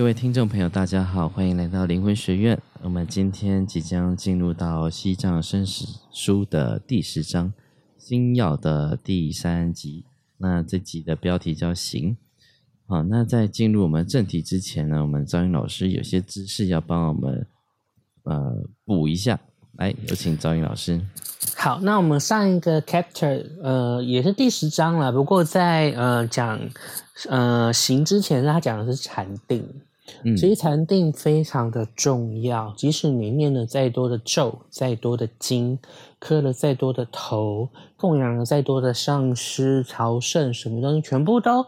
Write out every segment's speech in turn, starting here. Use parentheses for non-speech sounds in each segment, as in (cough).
各位听众朋友，大家好，欢迎来到灵魂学院。我们今天即将进入到《西藏生死书》的第十章《星耀》的第三集。那这集的标题叫“行”。好，那在进入我们正题之前呢，我们张云老师有些知识要帮我们呃补一下。来，有请赵云老师。好，那我们上一个 chapter，呃，也是第十章了。不过在呃讲呃行之前，他讲的是禅定。嗯，其实禅定非常的重要。即使你念了再多的咒、再多的经、磕了再多的头、供养了再多的上师、朝圣，什么东西全部都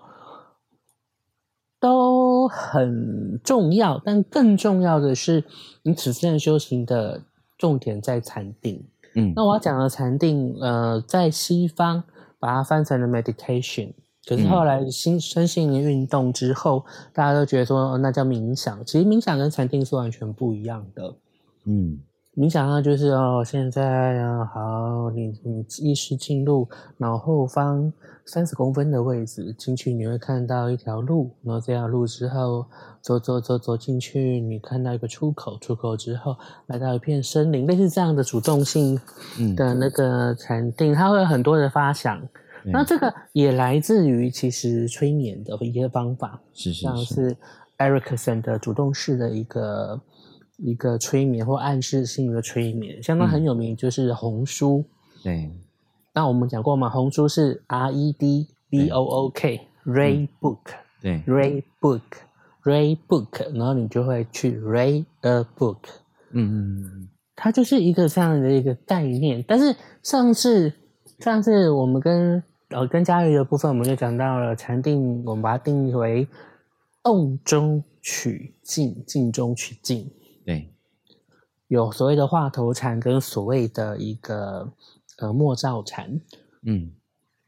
都很重要。但更重要的是，你此生修行的。重点在禅定，嗯，那我要讲的禅定，呃，在西方把它翻成了 meditation，可是后来新身心灵运动之后，大家都觉得说那叫冥想，其实冥想跟禅定是完全不一样的，嗯。冥想啊，就是哦，现在啊，好，你你意识进入脑后方三十公分的位置，进去你会看到一条路，然后这条路之后走走走走进去，你看到一个出口，出口之后来到一片森林，类似这样的主动性的那个禅定，它会有很多的发想。那这个也来自于其实催眠的一个方法，像是 Erickson 的主动式的一个。一个催眠或暗示性的催眠，相当很有名，就是红书。对，那我们讲过嘛，红书是 R E D B O O K，Read Book。对，Read Book，Read Book，然后你就会去 Read a Book。嗯嗯嗯，它就是一个这样的一个概念。但是上次上次我们跟呃跟嘉瑜的部分，我们就讲到了禅定，我们把它定义为动中取静，静中取静。对，有所谓的话头禅跟所谓的一个呃默照禅，嗯，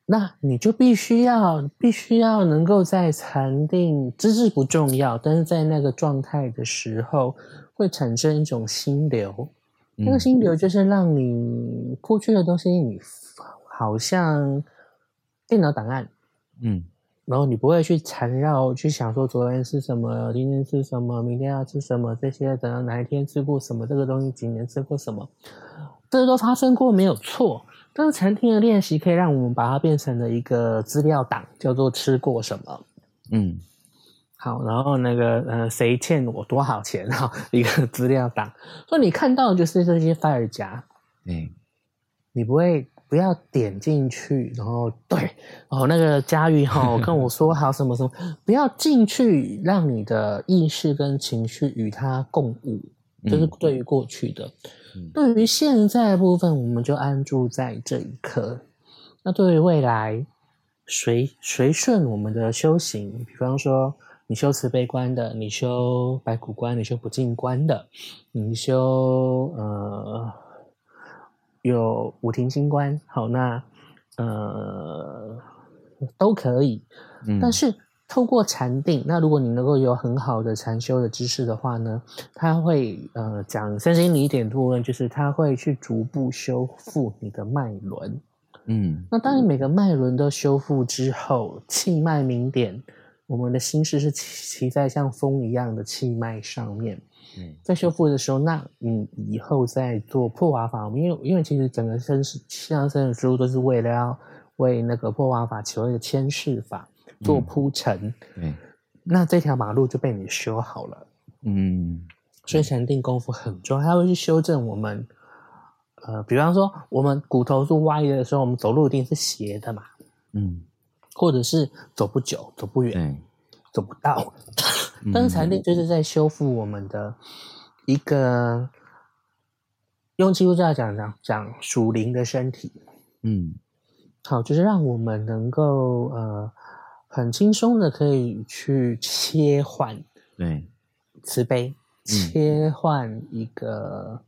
那你就必须要必须要能够在禅定知识不重要，但是在那个状态的时候会产生一种心流，那个心流就是让你过去的东西，你好像电脑档案，嗯。然后你不会去缠绕去想说昨天吃什么，今天吃什么，明天要吃什么这些，等到哪一天吃过什么这个东西，几年吃过什么，这些都发生过没有错。但是餐厅的练习可以让我们把它变成了一个资料档，叫做吃过什么。嗯，好，然后那个呃，谁欠我多少钱哈，(laughs) 一个资料档。所以你看到就是这些 fire 夹，嗯，你不会。不要点进去，然后对哦，那个佳玉哈 (laughs) 跟我说好什么什么，不要进去，让你的意识跟情绪与它共舞，就是对于过去的，对于现在部分，我们就安住在这一刻。那对于未来，随随顺我们的修行，比方说你修慈悲观的，你修白骨观，你修不净观的，你修呃。有五庭星官，好，那呃都可以，但是透过禅定，那如果你能够有很好的禅修的知识的话呢，他会呃讲身心理点部分，就是他会去逐步修复你的脉轮，嗯，那当你每个脉轮都修复之后，气脉明点，我们的心事是骑在像风一样的气脉上面。在修复的时候，那你以后在做破瓦法，因为因为其实整个生死相生的书都是为了要为那个破瓦法求一个牵示法做铺陈。嗯，那这条马路就被你修好了。嗯，所以禅定功夫很重要，它会去修正我们。呃，比方说我们骨头是歪的时候，我们走路一定是斜的嘛。嗯，或者是走不久、走不远、走不到。但是禅定就是在修复我们的一个，用基督教讲讲讲属灵的身体，嗯，好，就是让我们能够呃很轻松的可以去切换，对，慈悲，切换一个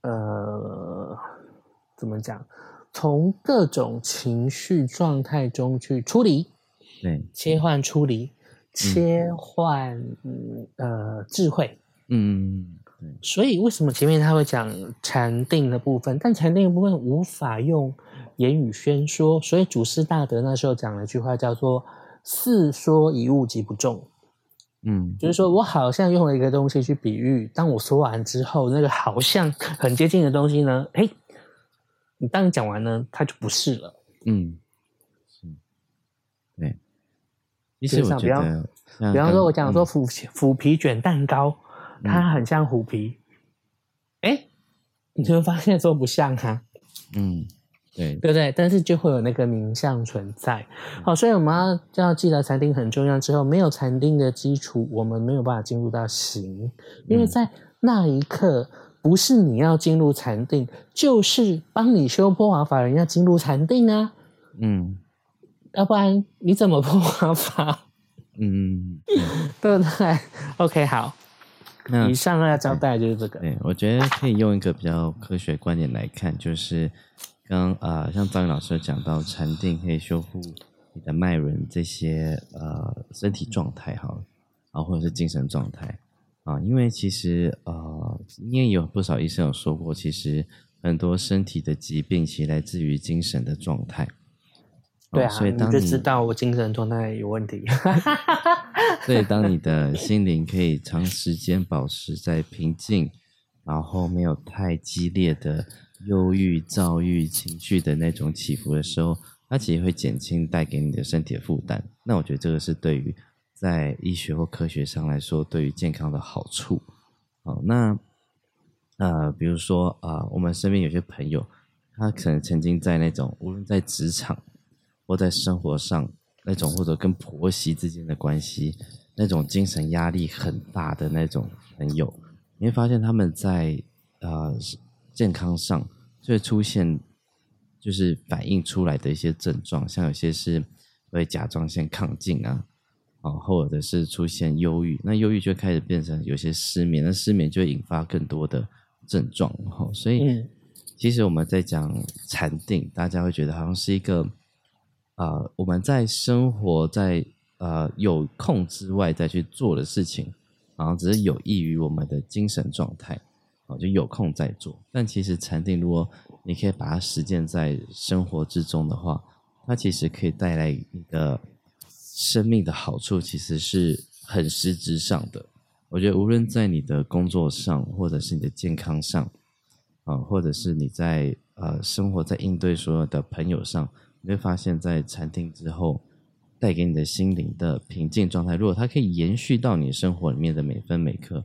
呃怎么讲，从各种情绪状态中去出离，对，切换出离。切换呃智慧，嗯，所以为什么前面他会讲禅定的部分？但禅定的部分无法用言语宣说，所以祖师大德那时候讲了一句话，叫做“四说一物即不中”。嗯，就是说我好像用了一个东西去比喻，当我说完之后，那个好像很接近的东西呢，哎，你当你讲完呢，它就不是了。嗯，是，对。其实我比方，比方说，我讲说腐腐皮卷蛋糕，它很像虎皮，哎，你就会发现说不像哈。嗯。对对不对？但是就会有那个名相存在。好，所以我们要要记得禅定很重要。之后没有禅定的基础，我们没有办法进入到行，因为在那一刻，不是你要进入禅定，就是帮你修破瓦法人要进入禅定啊。嗯，要不然你怎么破瓦法？嗯，(laughs) 对不对？OK，好。那以上要交代就是这个。对，我觉得可以用一个比较科学观点来看，就是。刚啊，像张宇老师讲到，禅定可以修复你的脉轮这些呃身体状态哈，啊或者是精神状态啊，因为其实呃，因为有不少医生有说过，其实很多身体的疾病其实来自于精神的状态。对啊，所以当你就知道我精神状态有问题。(laughs) 所以当你的心灵可以长时间保持在平静，然后没有太激烈的。忧郁、躁郁情绪的那种起伏的时候，它其实会减轻带给你的身体的负担。那我觉得这个是对于在医学或科学上来说，对于健康的好处。好，那呃，比如说啊，我们身边有些朋友，他可能曾经在那种无论在职场或在生活上那种，或者跟婆媳之间的关系，那种精神压力很大的那种朋友，你会发现他们在啊。健康上就会出现，就是反映出来的一些症状，像有些是会甲状腺亢进啊，啊，或者是出现忧郁，那忧郁就开始变成有些失眠，那失眠就会引发更多的症状哈。所以，其实我们在讲禅定，大家会觉得好像是一个啊，我们在生活在呃有空之外再去做的事情，然后只是有益于我们的精神状态。哦，就有空再做。但其实禅定，如果你可以把它实践在生活之中的话，它其实可以带来你的生命的好处，其实是很实质上的。我觉得无论在你的工作上，或者是你的健康上，啊，或者是你在呃生活在应对所有的朋友上，你会发现在禅定之后带给你的心灵的平静状态，如果它可以延续到你生活里面的每分每刻。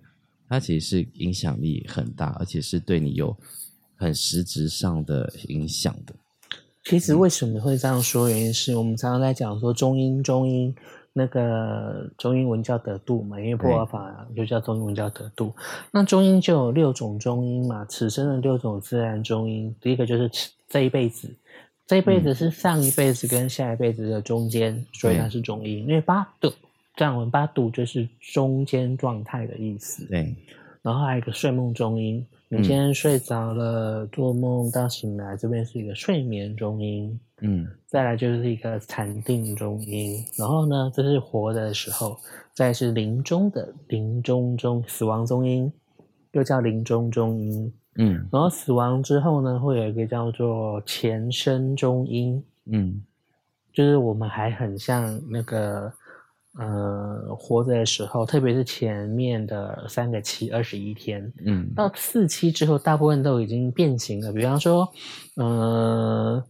它其实是影响力很大，而且是对你有很实质上的影响的。其实为什么会这样说？原因是我们常常在讲说中英中英那个中英文叫得度嘛，因为破瓦法就叫中英文叫得度。那中英就有六种中英嘛，此生的六种自然中英。第一个就是这一辈子，这一辈子是上一辈子跟下一辈子的中间，所以它是中音。因为八度。藏文八度就是中间状态的意思。对，然后还有一个睡梦中音，你今天睡着了，做梦到醒来，这边是一个睡眠中音。嗯，再来就是一个禅定中音，然后呢，这是活的时候，再是临终的临终中死亡中音，又叫临终中音。嗯，然后死亡之后呢，会有一个叫做前生中阴。嗯，就是我们还很像那个。呃，活着的时候，特别是前面的三个期，二十一天，嗯，到四期之后，大部分都已经变形了。比方说，呃，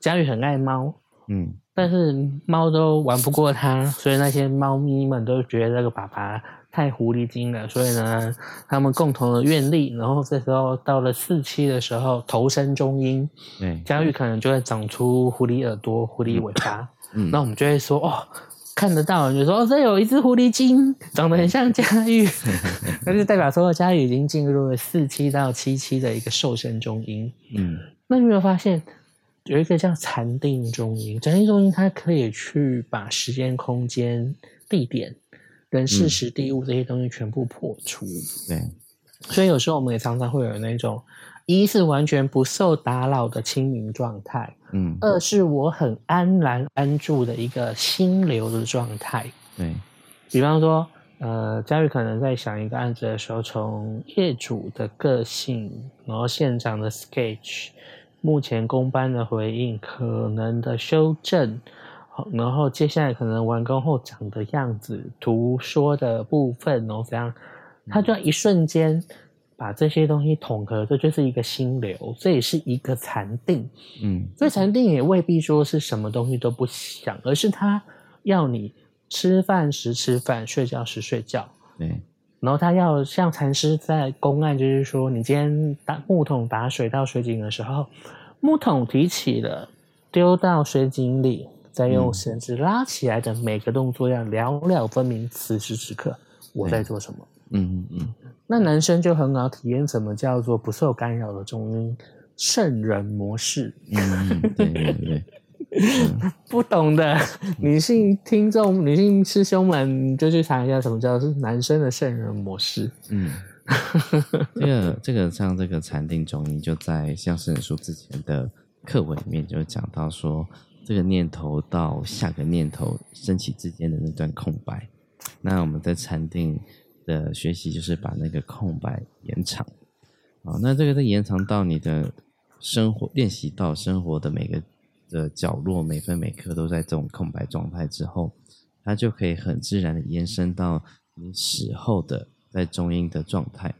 佳玉很爱猫，嗯，但是猫都玩不过它，所以那些猫咪们都觉得这个爸爸太狐狸精了，所以呢，他们共同的愿力，然后这时候到了四期的时候，投身中阴，对，佳玉可能就会长出狐狸耳朵、狐狸尾巴，嗯，那我们就会说，哦。看得到，就说哦，这有一只狐狸精，长得很像佳玉，(laughs) 那就代表说佳玉已经进入了四期到七期的一个瘦身中阴。嗯，那你有没有发现有一个叫禅定中阴？禅定中阴它可以去把时间、空间、地点、人事、时地物这些东西全部破除。对，所以有时候我们也常常会有那种。一是完全不受打扰的清明状态，嗯，二是我很安然安住的一个心流的状态。对，比方说，呃，佳玉可能在想一个案子的时候，从业主的个性，然后现场的 sketch，目前公班的回应，可能的修正，然后接下来可能完工后长的样子，图说的部分哦，怎样，他就要一瞬间把这些东西统合，这就是一个心流，这也是一个禅定。嗯，所以禅定也未必说是什么东西都不想，而是他要你吃饭时吃饭，睡觉时睡觉。对，然后他要像禅师在公案，就是说，你今天打木桶打水到水井的时候，木桶提起了，丢到水井里。再用绳子拉起来的每个动作要了了分明，此时此刻我在做什么？嗯嗯嗯。那男生就很好体验什么叫做不受干扰的中音圣人模式。嗯，对对对。(laughs) 不懂的女性听众、女性师兄们，就去查一下什么叫是男生的圣人模式。嗯，(laughs) 这个这个像这个禅定中医，就在像圣人书之前的课文里面就讲到说。这个念头到下个念头升起之间的那段空白，那我们在禅定的学习就是把那个空白延长，啊，那这个在延长到你的生活练习到生活的每个的角落，每分每刻都在这种空白状态之后，它就可以很自然的延伸到你死后的在中音的状态。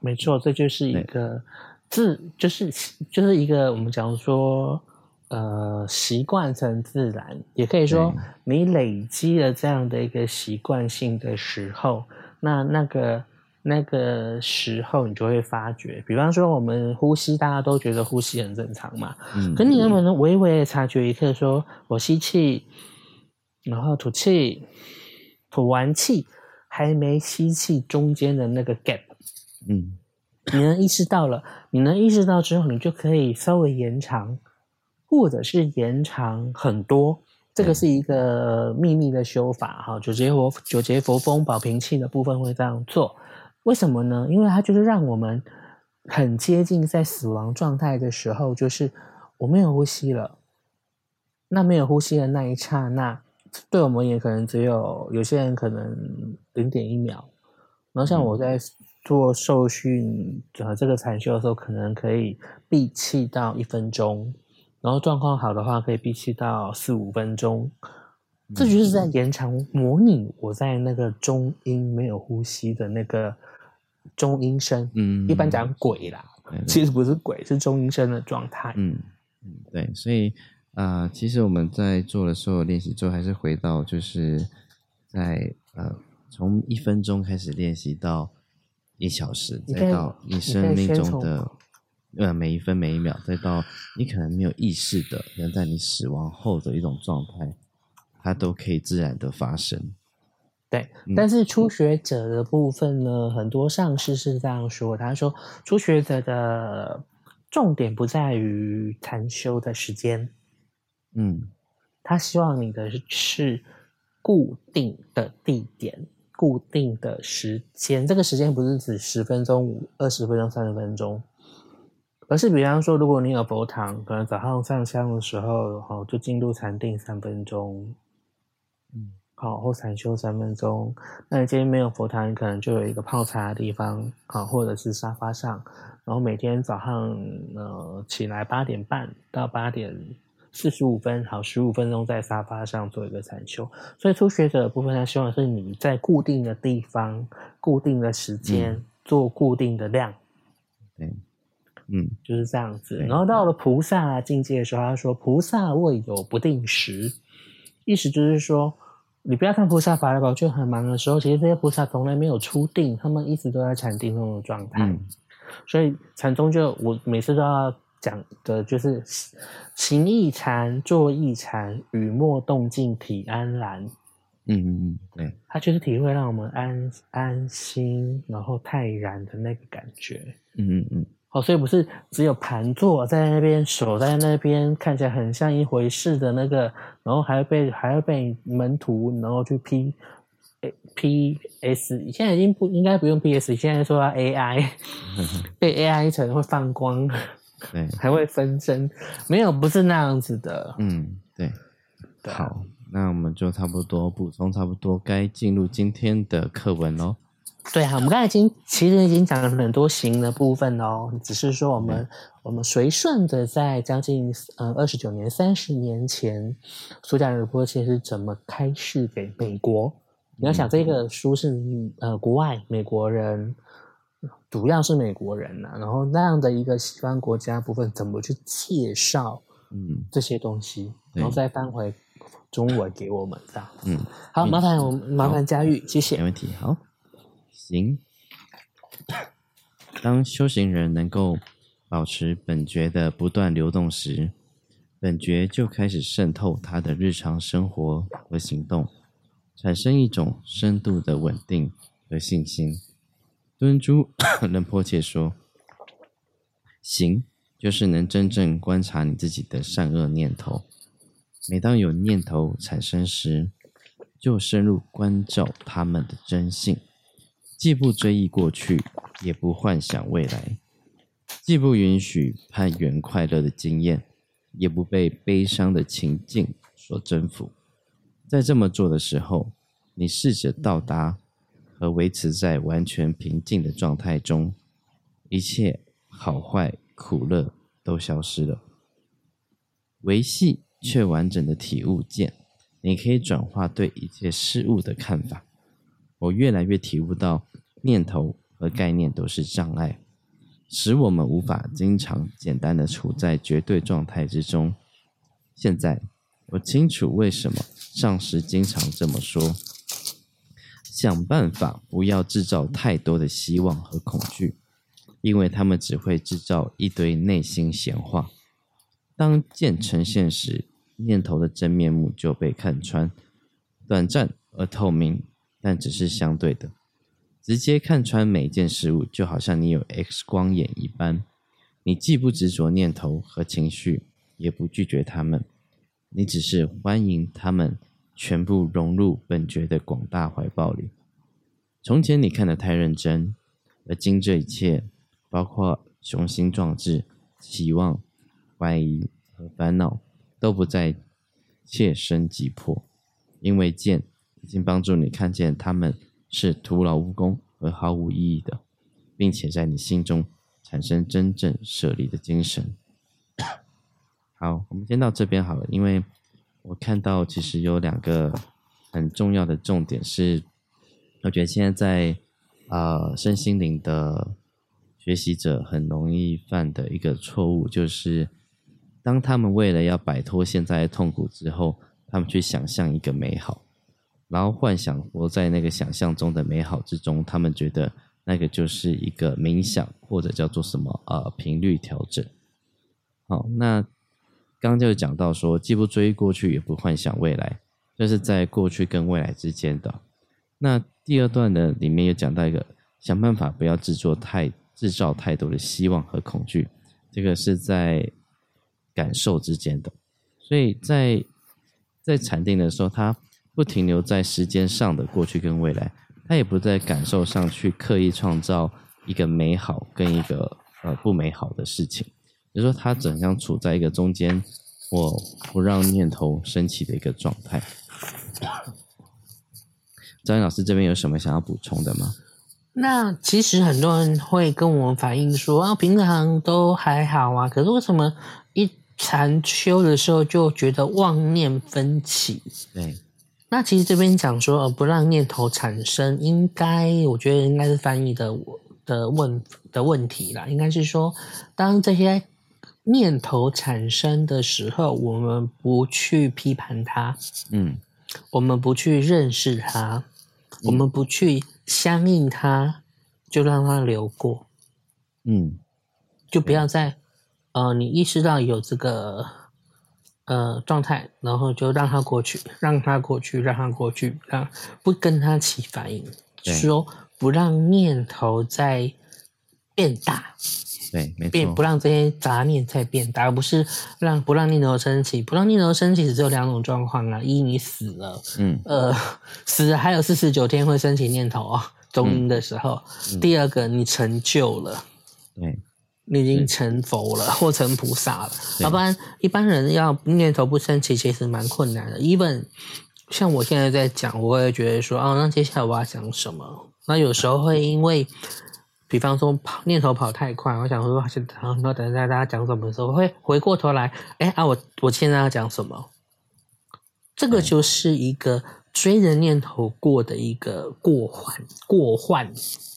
没错，这就是一个自，就是就是一个我们讲说。呃，习惯成自然，也可以说你累积了这样的一个习惯性的时候，那那个那个时候你就会发觉，比方说我们呼吸，大家都觉得呼吸很正常嘛，嗯，可你能不能微微的察觉一刻，说我吸气，然后吐气，吐完气还没吸气中间的那个 gap，嗯，你能意识到了，你能意识到之后，你就可以稍微延长。或者是延长很多，这个是一个秘密的修法哈。九节佛九节佛风保平气的部分会这样做，为什么呢？因为它就是让我们很接近在死亡状态的时候，就是我没有呼吸了。那没有呼吸的那一刹那，对我们也可能只有有些人可能零点一秒。然后像我在做受训呃这个禅修的时候，可能可以闭气到一分钟。然后状况好的话，可以闭气到四五分钟，这就是在延长模拟我在那个中音没有呼吸的那个中音声。嗯，一般讲鬼啦，其实不是鬼，是中音声的状态。嗯嗯，对，所以啊，其实我们在做的所有练习之后，还是回到就是在呃，从一分钟开始练习到一小时，再到你生命中的。呃，每一分每一秒，再到你可能没有意识的，能在你死亡后的一种状态，它都可以自然的发生。对，但是初学者的部分呢，很多上师是这样说，他说初学者的重点不在于禅修的时间，嗯，他希望你的是固定的地点、固定的时间，这个时间不是指十分钟、二十分钟、三十分钟。而是比方说，如果你有佛堂，可能早上上香的时候，好就进入禅定三分钟，嗯，好或禅修三分钟。那你今天没有佛堂，你可能就有一个泡茶的地方，好或者是沙发上。然后每天早上呃起来八点半到八点四十五分，好十五分钟在沙发上做一个禅修。所以初学者的部分，他希望是你在固定的地方、固定的时间做固定的量，对。嗯，就是这样子。然后到了菩萨境界的时候，他说：“菩萨未有不定时。”意思就是说，你不要看菩萨法来宝就很忙的时候，其实这些菩萨从来没有出定，他们一直都在禅定中的状态。所以禅宗就我每次都要讲的就是行一禅，坐一禅，雨默动静体安然。嗯嗯嗯，对，他就是体会让我们安安心，然后泰然的那个感觉。嗯嗯嗯。哦，所以不是只有盘坐在那边，守在那边，看起来很像一回事的那个，然后还要被还要被门徒，然后去 P P S，现在已经不应该不用 P S，现在说 A I，(laughs) 被 A I 成会放光，对，(laughs) 还会分身，没有，不是那样子的。嗯，对。好，那我们就差不多补充差不多，该进入今天的课文喽。对啊，我们刚才已经其实已经讲了很多行的部分哦，只是说我们我们随顺的在将近呃二十九年、三十年前，苏加尔波切是怎么开示给美国？你要想这个书是呃国外美国人，主要是美国人呐，然后那样的一个西方国家部分怎么去介绍嗯这些东西，然后再翻回中文给我们这样。嗯，好，麻烦我麻烦佳玉，谢谢。没问题，好。行，(coughs) 当修行人能够保持本觉的不断流动时，本觉就开始渗透他的日常生活和行动，产生一种深度的稳定和信心。敦珠 (coughs) 仁迫切说：“行，就是能真正观察你自己的善恶念头。每当有念头产生时，就深入关照他们的真性。”既不追忆过去，也不幻想未来；既不允许攀援快乐的经验，也不被悲伤的情境所征服。在这么做的时候，你试着到达和维持在完全平静的状态中，一切好坏苦乐都消失了。维系却完整的体悟见，你可以转化对一切事物的看法。我越来越体悟到，念头和概念都是障碍，使我们无法经常简单的处在绝对状态之中。现在我清楚为什么上师经常这么说：想办法不要制造太多的希望和恐惧，因为他们只会制造一堆内心闲话。当见呈现时，念头的真面目就被看穿，短暂而透明。但只是相对的，直接看穿每件事物，就好像你有 X 光眼一般。你既不执着念头和情绪，也不拒绝他们，你只是欢迎他们全部融入本觉的广大怀抱里。从前你看得太认真，而今这一切，包括雄心壮志、希望、怀疑和烦恼，都不再切身急迫，因为见。已经帮助你看见他们是徒劳无功和毫无意义的，并且在你心中产生真正舍离的精神。(coughs) 好，我们先到这边好了，因为我看到其实有两个很重要的重点是，我觉得现在在啊身心灵的学习者很容易犯的一个错误，就是当他们为了要摆脱现在的痛苦之后，他们去想象一个美好。然后幻想活在那个想象中的美好之中，他们觉得那个就是一个冥想，或者叫做什么呃频率调整。好，那刚刚就讲到说，既不追过去，也不幻想未来，这是在过去跟未来之间的。那第二段呢，里面有讲到一个，想办法不要制作太制造太多的希望和恐惧，这个是在感受之间的。所以在在禅定的时候，他。不停留在时间上的过去跟未来，他也不在感受上去刻意创造一个美好跟一个呃不美好的事情，就说他怎样处在一个中间，我不让念头升起的一个状态。张云老师这边有什么想要补充的吗？那其实很多人会跟我们反映说啊，平常都还好啊，可是为什么一禅修的时候就觉得妄念分起？对。那其实这边讲说，呃，不让念头产生，应该我觉得应该是翻译的的问的问题啦。应该是说，当这些念头产生的时候，我们不去批判它，嗯，我们不去认识它，我们不去相应它，就让它流过，嗯，就不要再，呃，你意识到有这个。呃，状态，然后就让它过去，让它过去，让它过去，让不跟它起反应，说不让念头在变大，对，没错，不让这些杂念再变大，而不是让不让念头升起，不让念头升起只有两种状况啊：一你死了，嗯，呃，(laughs) 死了还有四十九天会升起念头啊，中阴的时候；第二个你成就了，对。你已经成佛了，(laughs) 或成菩萨了，要不然一般人要念头不升起，其实蛮困难的。even 像我现在在讲，我也觉得说，哦，那接下来我要讲什么？那有时候会因为，比方说跑念头跑太快，我想说，然后等一下大家讲什么的时候，会回过头来，哎啊，我我现在要讲什么？这个就是一个追着念头过的一个过患过患。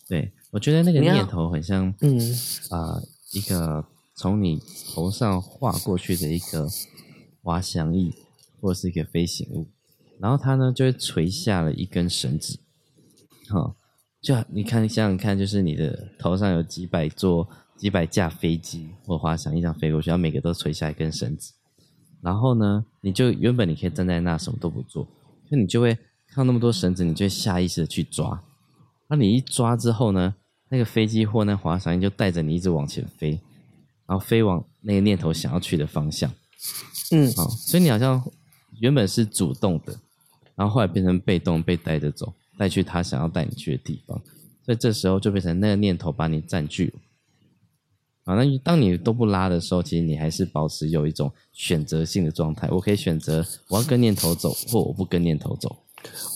对，我觉得那个念头很像，嗯啊，一个从你头上划过去的一个滑翔翼，或者是一个飞行物，然后它呢就会垂下了一根绳子，哈。就你看，想想看，就是你的头上有几百座、几百架飞机或滑翔翼这样飞过去，然后每个都垂下一根绳子。然后呢，你就原本你可以站在那什么都不做，那你就会看到那么多绳子，你就会下意识的去抓。那你一抓之后呢，那个飞机或那滑翔翼就带着你一直往前飞，然后飞往那个念头想要去的方向。嗯，好，所以你好像原本是主动的，然后后来变成被动，被带着走。带去他想要带你去的地方，所以这时候就变成那个念头把你占据了。啊，那当你都不拉的时候，其实你还是保持有一种选择性的状态。我可以选择我要跟念头走，或我不跟念头走。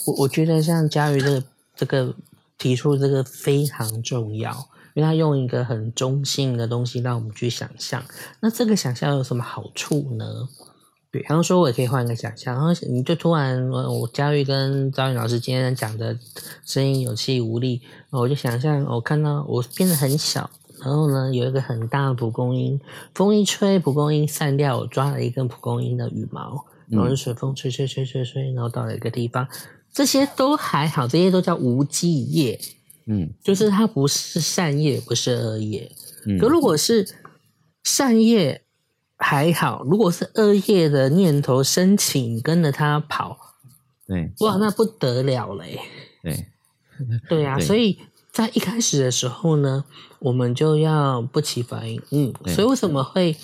我我觉得像佳瑜这个这个提出这个非常重要，因为他用一个很中性的东西让我们去想象。那这个想象有什么好处呢？比方说，我也可以换一个想象，然后你就突然，我佳玉跟赵云老师今天讲的声音有气无力，我就想象我看到我变得很小，然后呢有一个很大的蒲公英，风一吹，蒲公英散掉，我抓了一根蒲公英的羽毛，然后随风吹吹吹吹吹，然后到了一个地方，这些都还好，这些都叫无忌业，嗯，就是它不是善业，不是恶叶，可如果是善业。还好，如果是恶业的念头申请跟着他跑，对，哇，那不得了嘞。对，(laughs) 对啊，所以在一开始的时候呢，我们就要不起反应。嗯，所以为什么会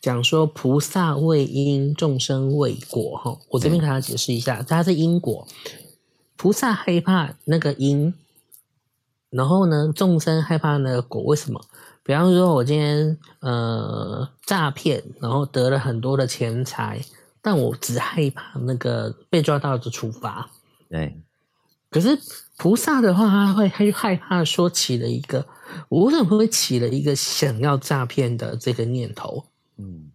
讲说菩萨为因，众生为果？哈，我这边给大家解释一下，它是因果。菩萨害怕那个因，然后呢，众生害怕那个果，为什么？比方说，我今天呃诈骗，然后得了很多的钱财，但我只害怕那个被抓到的处罚。对。可是菩萨的话，他会他就害怕说起了一个，我为什么会起了一个想要诈骗的这个念头？嗯，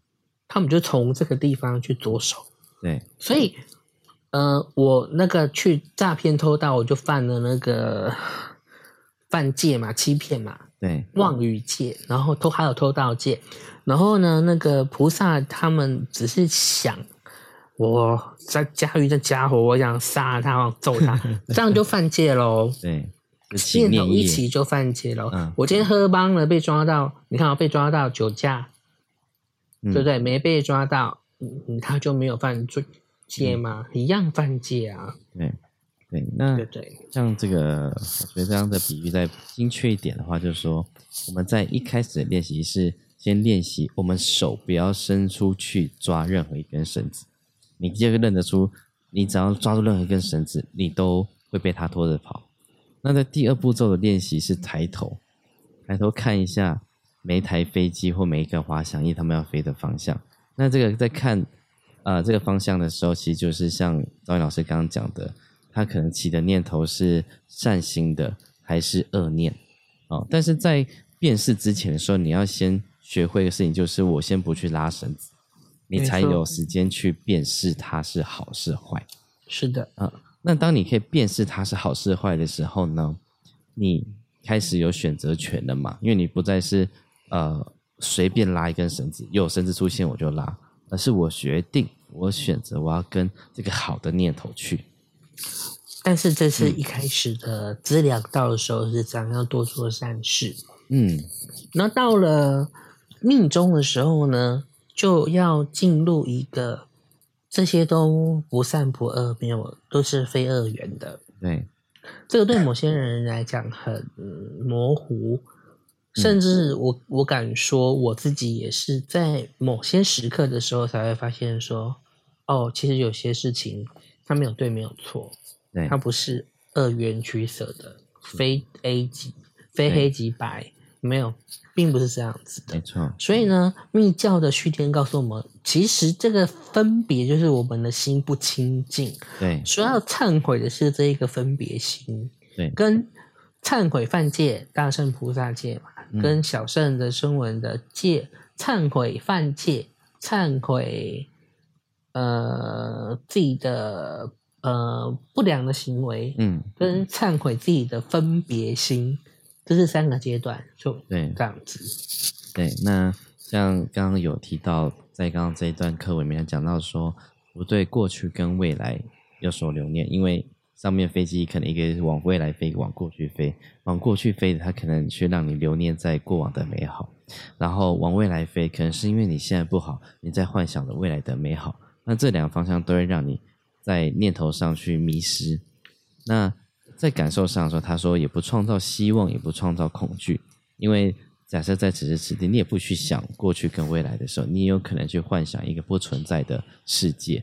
他们就从这个地方去着手。对。所以，呃，我那个去诈骗偷盗，我就犯了那个犯戒嘛，欺骗嘛。对，妄语戒，然后偷还有偷盗戒，然后呢，那个菩萨他们只是想，我在驾驭这家伙，我想杀他，我揍他，(laughs) 这样就犯戒喽。(laughs) 对，念头一起就犯戒喽。我今天喝帮了，被抓到，你看我被抓到酒驾，对不对？没被抓到，嗯，他就没有犯罪戒吗？一样犯戒啊。对。对，那像这个，我觉得这样的比喻再精确一点的话，就是说我们在一开始的练习是先练习我们手不要伸出去抓任何一根绳子，你就会认得出，你只要抓住任何一根绳子，你都会被它拖着跑。那在第二步骤的练习是抬头，抬头看一下每一台飞机或每一个滑翔翼它们要飞的方向。那这个在看啊这个方向的时候，其实就是像赵云老师刚刚讲的。他可能起的念头是善心的还是恶念？哦，但是在辨识之前的时候，你要先学会的事情就是我先不去拉绳子，你才有时间去辨识它是好是坏。是的，嗯，那当你可以辨识它是好是坏的时候呢，你开始有选择权了嘛？因为你不再是呃随便拉一根绳子，有绳子出现我就拉，而是我决定，我选择我要跟这个好的念头去。但是这是一开始的资粮到的时候是讲要多做善事，嗯，那到了命中的时候呢，就要进入一个这些都不善不恶，没有都是非二元的。对，这个对某些人来讲很模糊，甚至我我敢说我自己也是在某些时刻的时候才会发现说，哦，其实有些事情它没有对，没有错。它不是二元取舍的，非 A 级非黑即白，没有，并不是这样子的。没错。所以呢，密教的续天告诉我们，其实这个分别就是我们的心不清净。对。所要忏悔的是这一个分别心。对。跟忏悔犯戒，大圣菩萨戒嘛，跟小圣的声闻的戒，忏悔犯戒，忏悔呃自己的呃不良的行为，嗯，跟忏悔自己的分别心，这是三个阶段，就对这样子。对，那像刚刚有提到，在刚刚这一段课文里面讲到说，不对过去跟未来有所留念，因为。上面飞机可能一个往未来飞，往过去飞，往过去飞的，它可能去让你留念在过往的美好；然后往未来飞，可能是因为你现在不好，你在幻想着未来的美好。那这两个方向都会让你在念头上去迷失。那在感受上说，他说也不创造希望，也不创造恐惧，因为假设在此时此地，你也不去想过去跟未来的时候，你也有可能去幻想一个不存在的世界，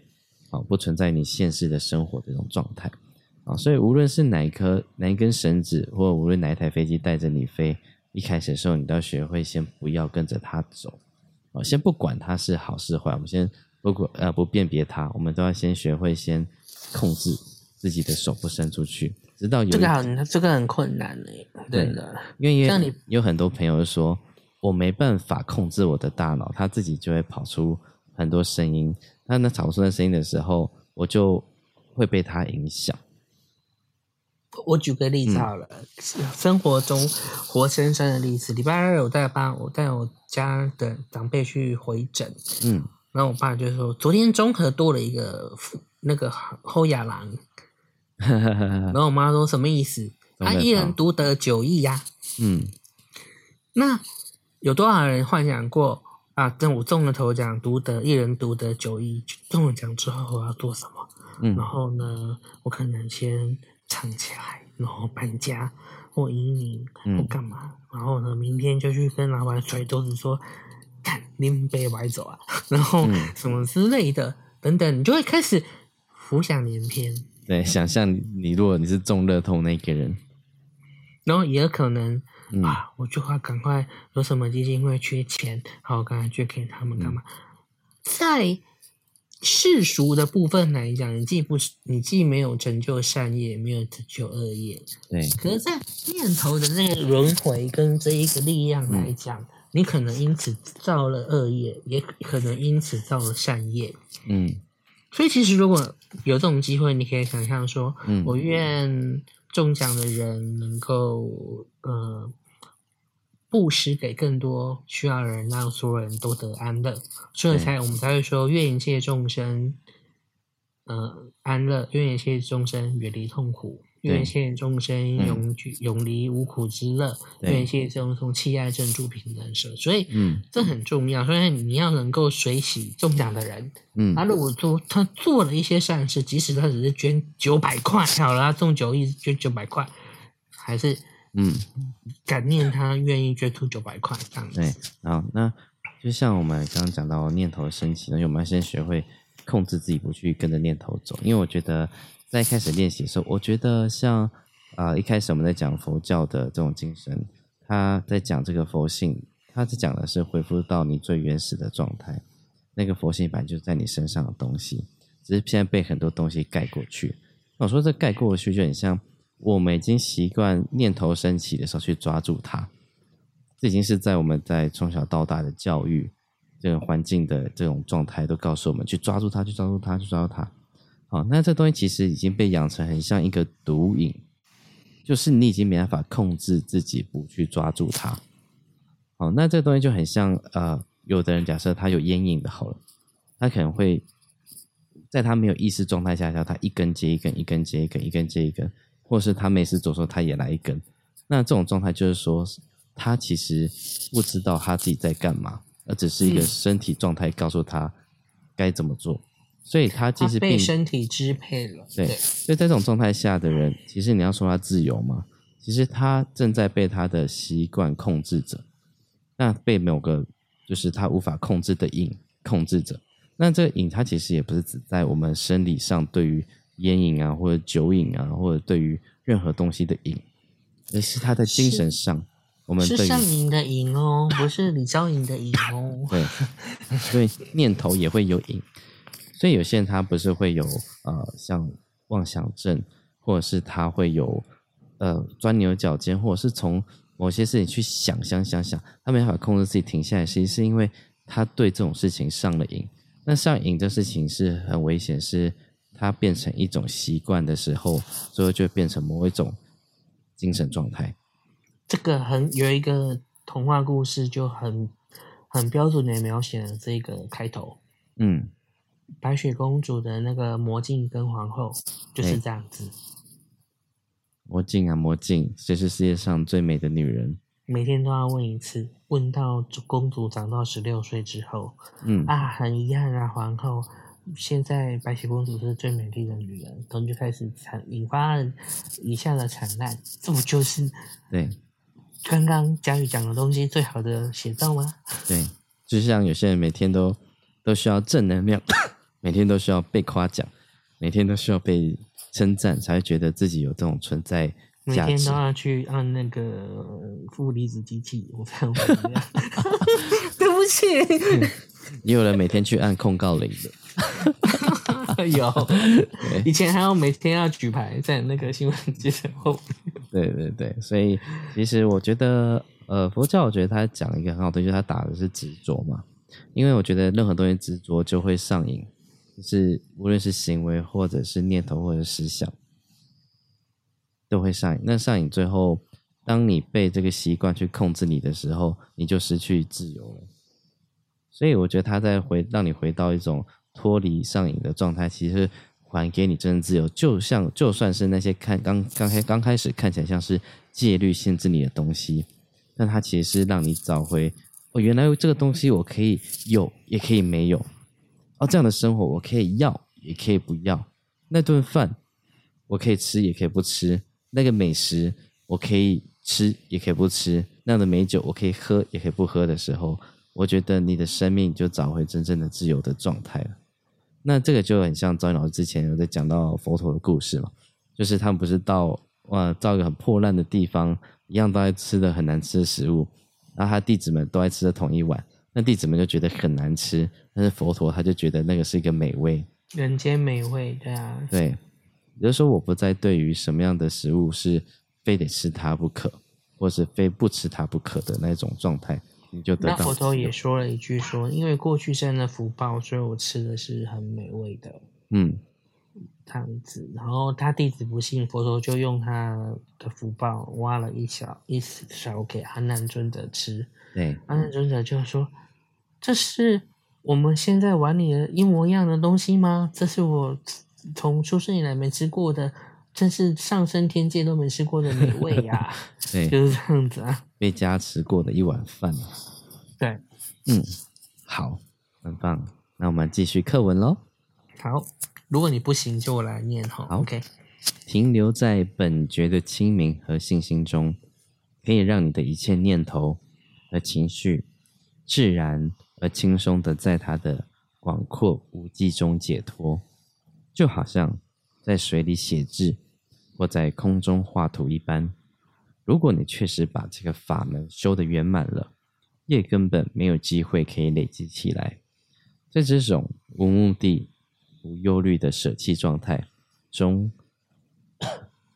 啊，不存在你现实的生活这种状态。啊，所以无论是哪一颗哪一根绳子，或无论哪一台飞机带着你飞，一开始的时候，你都要学会先不要跟着它走，啊，先不管它是好是坏，我们先不管呃不辨别它，我们都要先学会先控制自己的手不伸出去，直到有这个很这个很困难诶，对的，因为像你有很多朋友说，我没办法控制我的大脑，它自己就会跑出很多声音，那那跑出那声音的时候，我就会被它影响。我举个例子好了，生活中活生生的例子。礼拜二我带爸，我带我家的长辈去回诊，嗯，然后我爸就说，昨天中和多了一个那个后亚郎，(laughs) 然后我妈说什么意思？他一人独得九亿呀，嗯，那有多少人幻想过啊？等我中了头奖，独得一人独得九亿，中了奖之后我要做什么？嗯，然后呢，我可能先。藏起来，然后搬家或移民或干嘛，然后呢，明天就去跟老板甩桌子说：“看，您被买走啊！” (laughs) 然后什么之类的等等，你就会开始浮想联翩。对，想象你如果你是中乐透那个人，然后也有可能啊，我就要赶快有什么基金会缺钱，好，赶快去给他们干嘛？在。世俗的部分来讲，你既不是你既没有成就善业，没有成就恶业。对。可是，在念头的那个轮回跟这一个力量来讲，你可能因此造了恶业，也可能因此造了善业。嗯。所以，其实如果有这种机会，你可以想象说，我愿中奖的人能够，呃。布施给更多需要的人，让所有人都得安乐，所以才我们才会说愿一切众生，呃，安乐，愿一切众生远离痛苦，愿一切众生永居永离无苦之乐，愿一切众生弃爱正住平等舍。所以，嗯，这很重要。所以你要能够随喜中奖的人，嗯，他如果做他做了一些善事，即使他只是捐九百块，好了，他中九亿捐九百块，还是。嗯，感念他愿意捐出九百块这样子。对，好那就像我们刚刚讲到念头升起，那我们要先学会控制自己，不去跟着念头走。因为我觉得在一开始练习的时候，我觉得像啊一开始我们在讲佛教的这种精神，他在讲这个佛性，他在讲的是恢复到你最原始的状态。那个佛性本来就在你身上的东西，只是现在被很多东西盖过去。我说这盖过去就很像。我们已经习惯念头升起的时候去抓住它，这已经是在我们在从小到大的教育这个环境的这种状态都告诉我们去抓住它，去抓住它，去抓住它。好，那这东西其实已经被养成很像一个毒瘾，就是你已经没办法控制自己不去抓住它。好，那这东西就很像呃，有的人假设他有烟瘾的，好了，他可能会在他没有意识状态下，叫他一根接一根，一根接一根，一根接一根。或是他没事做时候，他也来一根。那这种状态就是说，他其实不知道他自己在干嘛，而只是一个身体状态告诉他该怎么做。所以他其实被身体支配了。对，所以在这种状态下的人，其实你要说他自由吗？其实他正在被他的习惯控制着。那被某个就是他无法控制的瘾控制着。那这个瘾，它其实也不是只在我们生理上对于。烟瘾啊，或者酒瘾啊，或者对于任何东西的瘾，而是他在精神上，我们是上瘾的瘾哦，不是李昭颖的瘾哦。(laughs) 对，所以念头也会有瘾，所以有些人他不是会有呃像妄想症，或者是他会有呃钻牛角尖，或者是从某些事情去想想想想，他没办法控制自己停下来，其实是因为他对这种事情上了瘾。那上瘾这事情是很危险，是它变成一种习惯的时候，最后就变成某一种精神状态。这个很有一个童话故事，就很很标准的描写了这个开头。嗯，白雪公主的那个魔镜跟皇后就是这样子。魔镜啊，魔镜，谁是世界上最美的女人？每天都要问一次，问到公主长到十六岁之后。嗯啊，很遗憾啊，皇后，现在白雪公主是最美丽的女人，然后就开始产引发以下的惨案，这不就是对刚刚佳宇讲的东西最好的写照吗？对，就像有些人每天都都需要正能量，(coughs) 每天都需要被夸奖，每天都需要被。称赞才会觉得自己有这种存在每天都要去按那个负离子机器，我这样 (laughs) (laughs) 对不起。(laughs) 也有人每天去按控告铃的，(laughs) 有。以前还要每天要举牌在那个新闻记者后。对对对，所以其实我觉得，呃，佛教我觉得他讲一个很好的，就是他打的是执着嘛。因为我觉得任何东西执着就会上瘾。是，无论是行为，或者是念头，或者思想，都会上瘾。那上瘾最后，当你被这个习惯去控制你的时候，你就失去自由了。所以，我觉得他在回让你回到一种脱离上瘾的状态，其实还给你真正自由。就像就算是那些看刚刚开刚开始看起来像是戒律限制你的东西，但它其实是让你找回哦，原来这个东西我可以有，也可以没有。哦，这样的生活我可以要，也可以不要。那顿饭我可以吃，也可以不吃。那个美食我可以吃，也可以不吃。那样的美酒我可以喝，也可以不喝的时候，我觉得你的生命就找回真正的自由的状态了。那这个就很像赵云老师之前有在讲到佛陀的故事嘛，就是他们不是到哇到一个很破烂的地方，一样都在吃的很难吃的食物，然后他弟子们都在吃的同一碗。那弟子们就觉得很难吃，但是佛陀他就觉得那个是一个美味，人间美味，对啊，对，也就是说我不再对于什么样的食物是非得吃它不可，或是非不吃它不可的那种状态，你就得到。那佛陀也说了一句说，因为过去生的福报，所以我吃的是很美味的，嗯，这样子。然后他弟子不信，佛陀就用他的福报挖了一小一勺给阿难尊者吃，对，阿难尊者就说。这是我们现在碗里的一模一样的东西吗？这是我从出生以来没吃过的，真是上升天界都没吃过的美味呀！(laughs) 对，就是这样子啊，被加持过的一碗饭。(laughs) 对，嗯，好，很棒。那我们继续课文喽。好，如果你不行，就我来念哈。OK，停留在本觉的清明和信心中，可以让你的一切念头和情绪自然。而轻松的在它的广阔无际中解脱，就好像在水里写字或在空中画图一般。如果你确实把这个法门修得圆满了，也根本没有机会可以累积起来。在这种无目的、无忧虑的舍弃状态中，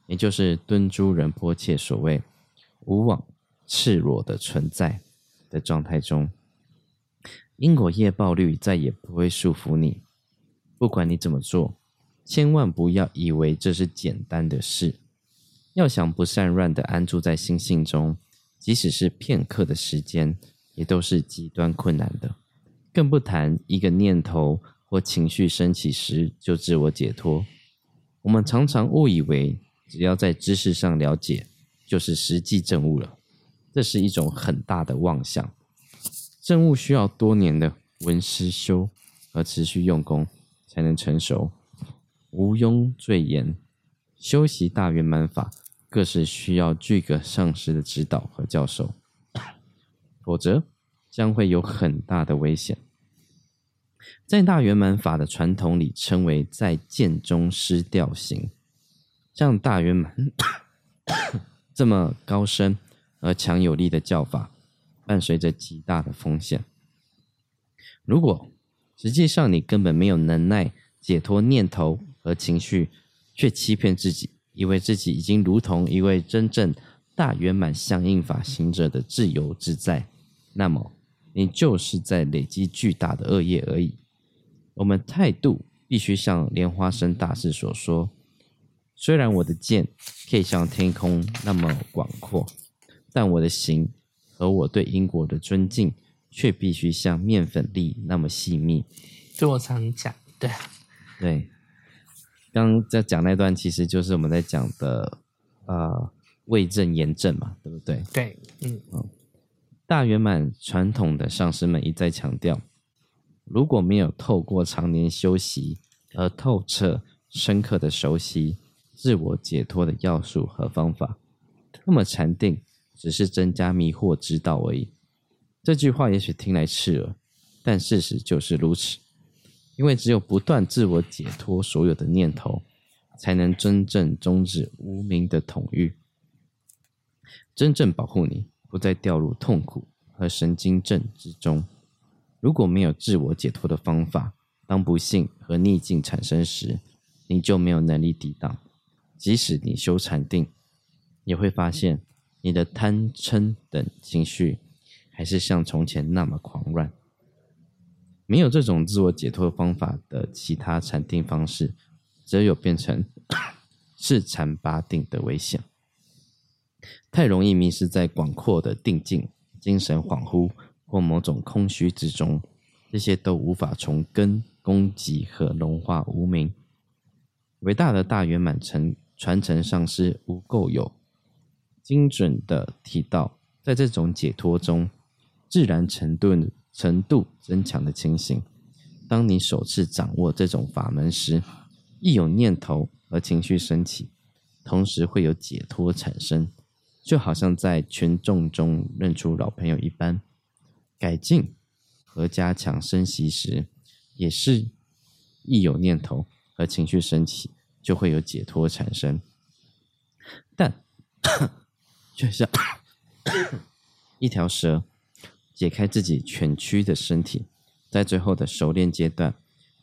也就是敦珠仁波切所谓无往赤裸的存在的状态中。因果业报率再也不会束缚你，不管你怎么做，千万不要以为这是简单的事。要想不散乱的安住在心性中，即使是片刻的时间，也都是极端困难的。更不谈一个念头或情绪升起时就自我解脱。我们常常误以为，只要在知识上了解，就是实际证悟了。这是一种很大的妄想。证悟需要多年的闻思修和持续用功才能成熟，毋庸赘言。修习大圆满法，更是需要具个上师的指导和教授，否则将会有很大的危险。在大圆满法的传统里，称为在剑中失调行。像大圆满 (coughs) 这么高深而强有力的教法。伴随着极大的风险。如果实际上你根本没有能耐解脱念头和情绪，却欺骗自己以为自己已经如同一位真正大圆满相应法行者的自由自在，那么你就是在累积巨大的恶业而已。我们态度必须像莲花生大师所说：虽然我的剑可以像天空那么广阔，但我的行和我对因果的尊敬。却必须像面粉粒那么细密。就我常讲，对，对。刚在讲那段，其实就是我们在讲的，呃，胃正言正嘛，对不对？对，嗯嗯。大圆满传统的上师们一再强调，如果没有透过常年修习而透彻深刻的熟悉自我解脱的要素和方法，那么禅定只是增加迷惑之道而已。这句话也许听来刺耳，但事实就是如此。因为只有不断自我解脱所有的念头，才能真正终止无名的统御，真正保护你不再掉入痛苦和神经症之中。如果没有自我解脱的方法，当不幸和逆境产生时，你就没有能力抵挡。即使你修禅定，也会发现你的贪嗔等情绪。还是像从前那么狂乱。没有这种自我解脱方法的其他禅定方式，则有变成 (coughs) 是禅八定的危险。太容易迷失在广阔的定境、精神恍惚或某种空虚之中，这些都无法从根攻击和融化无名。伟大的大圆满成传承上师无垢有精准的提到，在这种解脱中。自然程度程度增强的情形。当你首次掌握这种法门时，一有念头和情绪升起，同时会有解脱产生，就好像在群众中认出老朋友一般。改进和加强升息时，也是一有念头和情绪升起，就会有解脱产生。但 (coughs) 就像 (coughs) 一条蛇。解开自己蜷曲的身体，在最后的熟练阶段，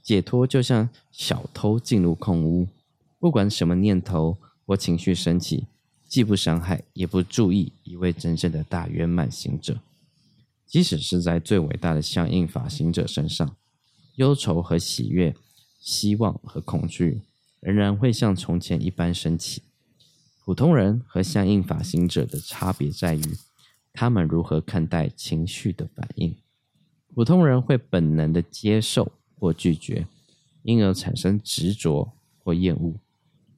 解脱就像小偷进入空屋，不管什么念头或情绪升起，既不伤害也不注意一位真正的大圆满行者。即使是在最伟大的相应法行者身上，忧愁和喜悦、希望和恐惧，仍然会像从前一般升起。普通人和相应法行者的差别在于。他们如何看待情绪的反应？普通人会本能的接受或拒绝，因而产生执着或厌恶，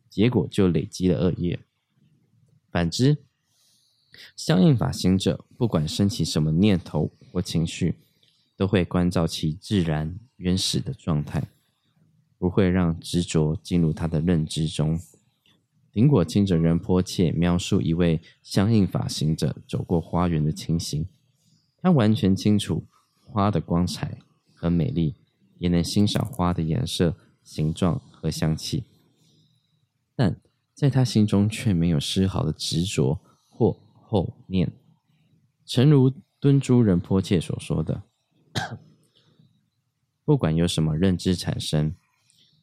结果就累积了恶业。反之，相应法行者不管升起什么念头或情绪，都会关照其自然原始的状态，不会让执着进入他的认知中。苹果清者仁波切描述一位相应法行者走过花园的情形，他完全清楚花的光彩和美丽，也能欣赏花的颜色、形状和香气，但在他心中却没有丝毫的执着或后念。诚如敦珠仁波切所说的，(coughs) 不管有什么认知产生。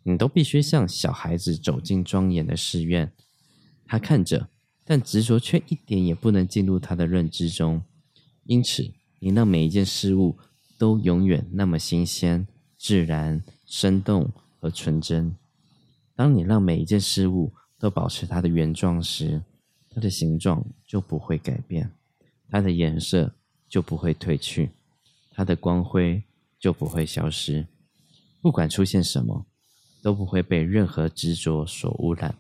你都必须像小孩子走进庄严的寺院，他看着，但执着却一点也不能进入他的认知中。因此，你让每一件事物都永远那么新鲜、自然、生动和纯真。当你让每一件事物都保持它的原状时，它的形状就不会改变，它的颜色就不会褪去，它的光辉就不会消失。不管出现什么。都不会被任何执着所污染，